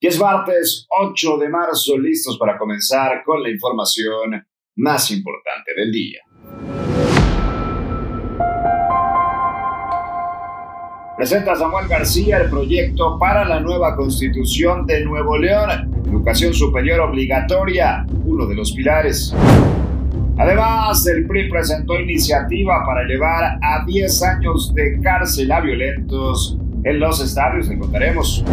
Y es martes 8 de marzo, listos para comenzar con la información más importante del día. Presenta Samuel García el proyecto para la nueva constitución de Nuevo León, educación superior obligatoria, uno de los pilares. Además, el PRI presentó iniciativa para llevar a 10 años de cárcel a violentos en los estadios, le contaremos.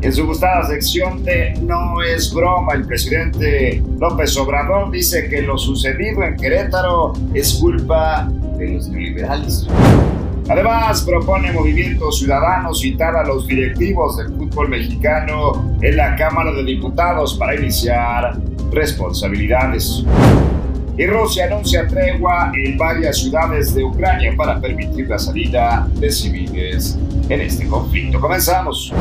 En su gustada sección de No es broma, el presidente López Obrador dice que lo sucedido en Querétaro es culpa de los neoliberales. Además, propone Movimiento Ciudadano citar a los directivos del fútbol mexicano en la Cámara de Diputados para iniciar responsabilidades. Y Rusia anuncia tregua en varias ciudades de Ucrania para permitir la salida de civiles en este conflicto. Comenzamos.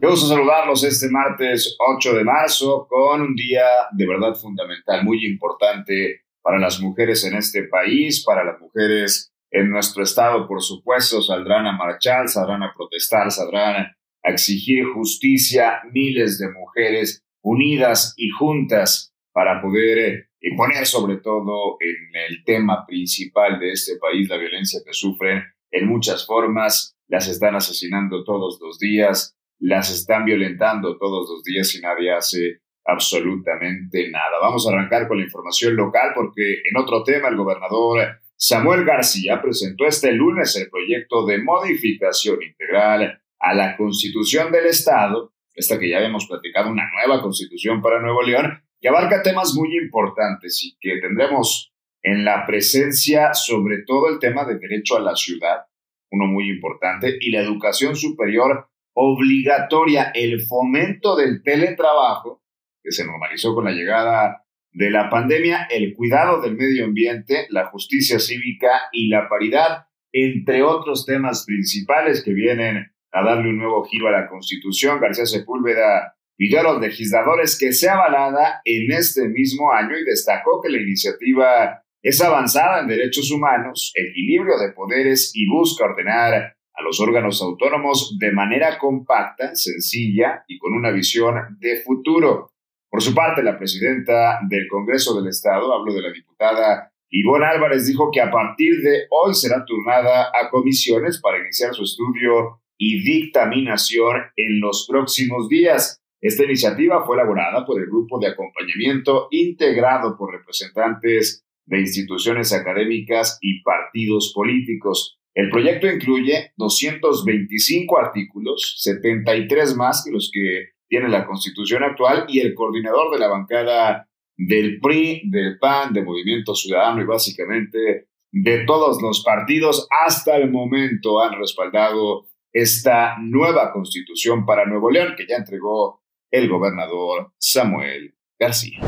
Qué gusto saludarlos este martes 8 de marzo con un día de verdad fundamental, muy importante para las mujeres en este país, para las mujeres en nuestro estado, por supuesto, saldrán a marchar, saldrán a protestar, saldrán a exigir justicia, miles de mujeres unidas y juntas para poder eh, poner sobre todo en el tema principal de este país, la violencia que sufren en muchas formas, las están asesinando todos los días, las están violentando todos los días y nadie hace absolutamente nada. Vamos a arrancar con la información local porque en otro tema el gobernador Samuel García presentó este lunes el proyecto de modificación integral a la constitución del Estado, esta que ya habíamos platicado, una nueva constitución para Nuevo León, que abarca temas muy importantes y que tendremos en la presencia sobre todo el tema de derecho a la ciudad, uno muy importante, y la educación superior obligatoria el fomento del teletrabajo, que se normalizó con la llegada de la pandemia, el cuidado del medio ambiente, la justicia cívica y la paridad, entre otros temas principales que vienen a darle un nuevo giro a la Constitución. García Sepúlveda pidió a los legisladores que sea avalada en este mismo año y destacó que la iniciativa es avanzada en derechos humanos, equilibrio de poderes y busca ordenar a los órganos autónomos de manera compacta, sencilla y con una visión de futuro. Por su parte, la presidenta del Congreso del Estado, hablo de la diputada Ivonne Álvarez, dijo que a partir de hoy será turnada a comisiones para iniciar su estudio y dictaminación en los próximos días. Esta iniciativa fue elaborada por el grupo de acompañamiento integrado por representantes de instituciones académicas y partidos políticos. El proyecto incluye 225 artículos, 73 más que los que tiene la constitución actual y el coordinador de la bancada del PRI, del PAN, de Movimiento Ciudadano y básicamente de todos los partidos hasta el momento han respaldado esta nueva constitución para Nuevo León que ya entregó el gobernador Samuel García.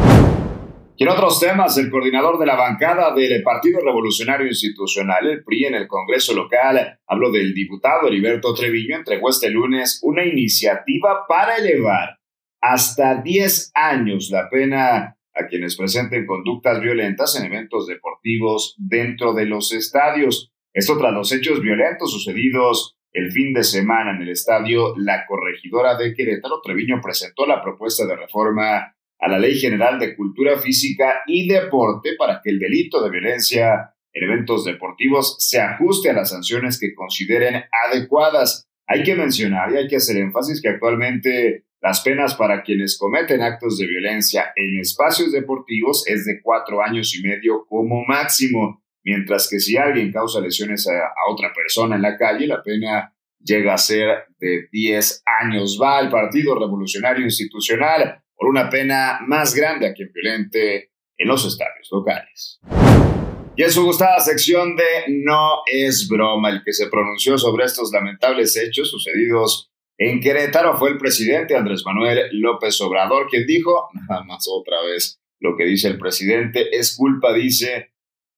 Y en otros temas, el coordinador de la bancada del Partido Revolucionario Institucional, el PRI, en el Congreso local, habló del diputado Heriberto Treviño, entregó este lunes una iniciativa para elevar hasta 10 años la pena a quienes presenten conductas violentas en eventos deportivos dentro de los estadios. Esto tras los hechos violentos sucedidos el fin de semana en el estadio La Corregidora de Querétaro. Treviño presentó la propuesta de reforma a la Ley General de Cultura Física y Deporte para que el delito de violencia en eventos deportivos se ajuste a las sanciones que consideren adecuadas. Hay que mencionar y hay que hacer énfasis que actualmente las penas para quienes cometen actos de violencia en espacios deportivos es de cuatro años y medio como máximo, mientras que si alguien causa lesiones a, otra persona en la calle, la pena llega a ser de 10 años. Va el Partido Revolucionario Institucional por una pena más grande a quien violente en los estadios locales. Y en su gustada sección de No es broma, el que se pronunció sobre estos lamentables hechos sucedidos en Querétaro fue el presidente Andrés Manuel López Obrador, quien dijo, nada más otra vez, lo que dice el presidente es culpa, dice,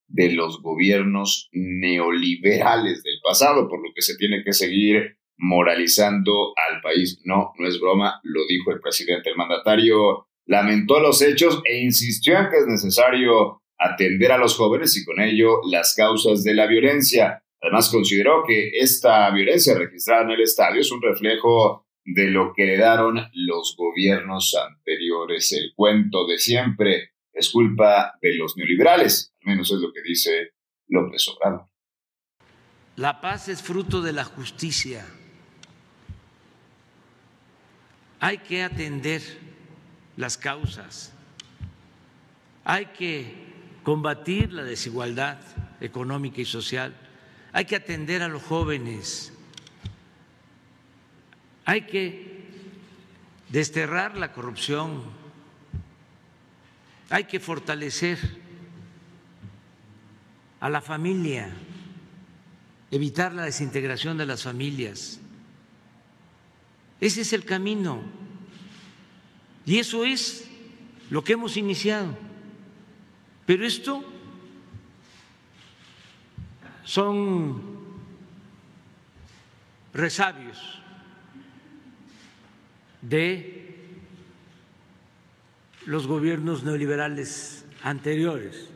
de los gobiernos neoliberales del pasado, por lo que se tiene que seguir moralizando al país. No, no es broma, lo dijo el presidente. El mandatario lamentó los hechos e insistió en que es necesario atender a los jóvenes y con ello las causas de la violencia. Además, consideró que esta violencia registrada en el estadio es un reflejo de lo que heredaron los gobiernos anteriores. El cuento de siempre es culpa de los neoliberales, al menos es lo que dice López Obrador. La paz es fruto de la justicia. Hay que atender las causas. Hay que combatir la desigualdad económica y social. Hay que atender a los jóvenes. Hay que desterrar la corrupción. Hay que fortalecer a la familia, evitar la desintegración de las familias. Ese es el camino. Y eso es lo que hemos iniciado. Pero esto son resabios de los gobiernos neoliberales anteriores.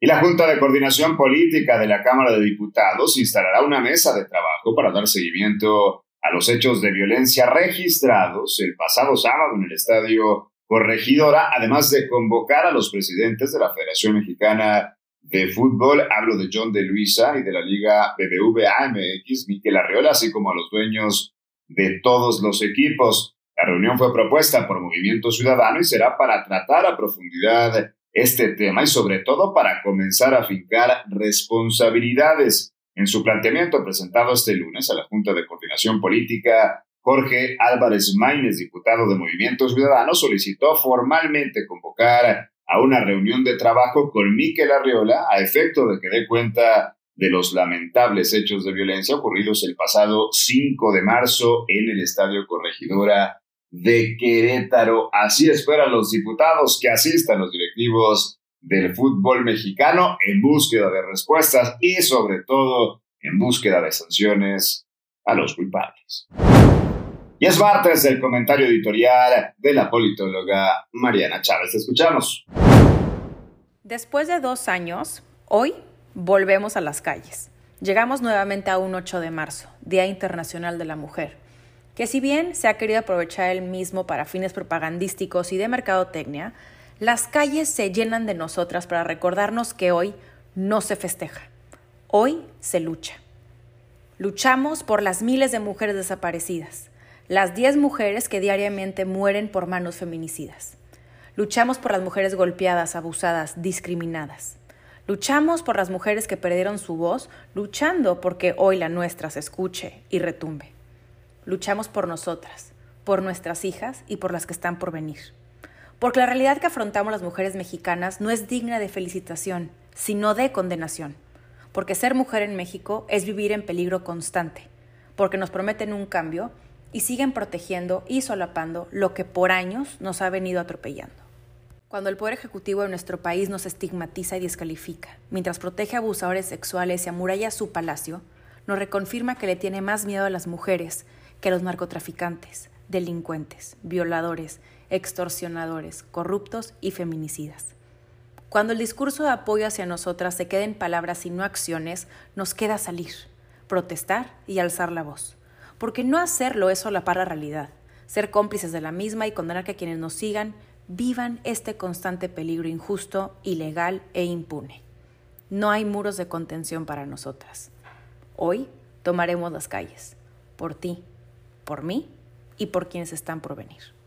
Y la Junta de Coordinación Política de la Cámara de Diputados instalará una mesa de trabajo para dar seguimiento a los hechos de violencia registrados el pasado sábado en el estadio Corregidora, además de convocar a los presidentes de la Federación Mexicana de Fútbol, hablo de John de Luisa y de la Liga BBVA MX, Miquel Arreola, así como a los dueños de todos los equipos. La reunión fue propuesta por Movimiento Ciudadano y será para tratar a profundidad este tema y sobre todo para comenzar a fincar responsabilidades. En su planteamiento presentado este lunes a la Junta de Coordinación Política, Jorge Álvarez Maínez, diputado de Movimiento Ciudadano, solicitó formalmente convocar a una reunión de trabajo con Miquel Arriola a efecto de que dé cuenta de los lamentables hechos de violencia ocurridos el pasado 5 de marzo en el Estadio Corregidora de Querétaro. Así esperan los diputados que asistan los directivos del fútbol mexicano en búsqueda de respuestas y sobre todo en búsqueda de sanciones a los culpables. Y es martes del comentario editorial de la politóloga Mariana Chávez. Escuchamos. Después de dos años, hoy volvemos a las calles. Llegamos nuevamente a un 8 de marzo, Día Internacional de la Mujer, que si bien se ha querido aprovechar el mismo para fines propagandísticos y de mercadotecnia, las calles se llenan de nosotras para recordarnos que hoy no se festeja, hoy se lucha. Luchamos por las miles de mujeres desaparecidas, las 10 mujeres que diariamente mueren por manos feminicidas. Luchamos por las mujeres golpeadas, abusadas, discriminadas. Luchamos por las mujeres que perdieron su voz, luchando porque hoy la nuestra se escuche y retumbe. Luchamos por nosotras, por nuestras hijas y por las que están por venir. Porque la realidad que afrontamos las mujeres mexicanas no es digna de felicitación, sino de condenación. Porque ser mujer en México es vivir en peligro constante. Porque nos prometen un cambio y siguen protegiendo y solapando lo que por años nos ha venido atropellando. Cuando el Poder Ejecutivo de nuestro país nos estigmatiza y descalifica, mientras protege a abusadores sexuales y amuralla su palacio, nos reconfirma que le tiene más miedo a las mujeres que a los narcotraficantes, delincuentes, violadores, extorsionadores, corruptos y feminicidas. Cuando el discurso de apoyo hacia nosotras se queda en palabras y no acciones, nos queda salir, protestar y alzar la voz. Porque no hacerlo es solapar la realidad, ser cómplices de la misma y condenar que quienes nos sigan vivan este constante peligro injusto, ilegal e impune. No hay muros de contención para nosotras. Hoy tomaremos las calles, por ti, por mí y por quienes están por venir.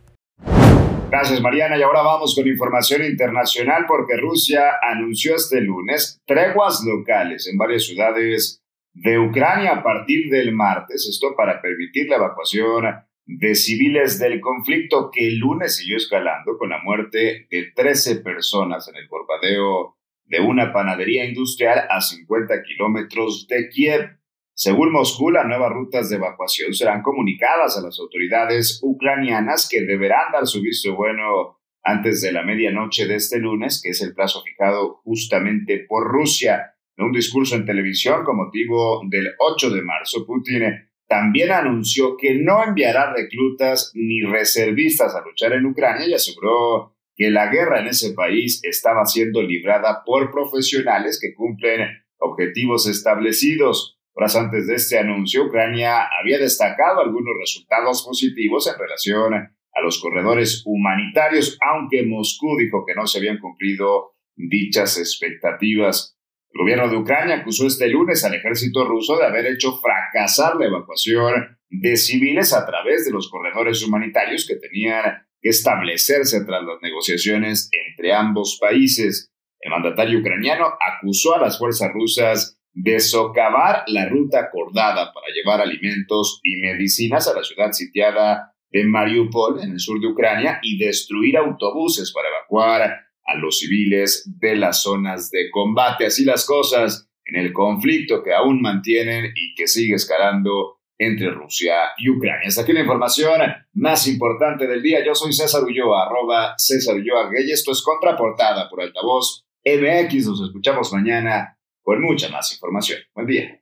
Gracias Mariana y ahora vamos con información internacional porque Rusia anunció este lunes treguas locales en varias ciudades de Ucrania a partir del martes, esto para permitir la evacuación de civiles del conflicto que el lunes siguió escalando con la muerte de 13 personas en el bombardeo de una panadería industrial a 50 kilómetros de Kiev. Según Moscú, las nuevas rutas de evacuación serán comunicadas a las autoridades ucranianas que deberán dar su visto bueno antes de la medianoche de este lunes, que es el plazo fijado justamente por Rusia. En un discurso en televisión con motivo del 8 de marzo, Putin también anunció que no enviará reclutas ni reservistas a luchar en Ucrania y aseguró que la guerra en ese país estaba siendo librada por profesionales que cumplen objetivos establecidos. Horas antes de este anuncio, Ucrania había destacado algunos resultados positivos en relación a los corredores humanitarios, aunque Moscú dijo que no se habían cumplido dichas expectativas. El gobierno de Ucrania acusó este lunes al ejército ruso de haber hecho fracasar la evacuación de civiles a través de los corredores humanitarios que tenían que establecerse tras las negociaciones entre ambos países. El mandatario ucraniano acusó a las fuerzas rusas de socavar la ruta acordada para llevar alimentos y medicinas a la ciudad sitiada de Mariupol, en el sur de Ucrania, y destruir autobuses para evacuar a los civiles de las zonas de combate. Así las cosas en el conflicto que aún mantienen y que sigue escalando entre Rusia y Ucrania. Hasta aquí la información más importante del día. Yo soy César Ulloa, arroba César Ulloa Gay. Esto es Contraportada por Altavoz MX. Nos escuchamos mañana con mucha más información. Buen día.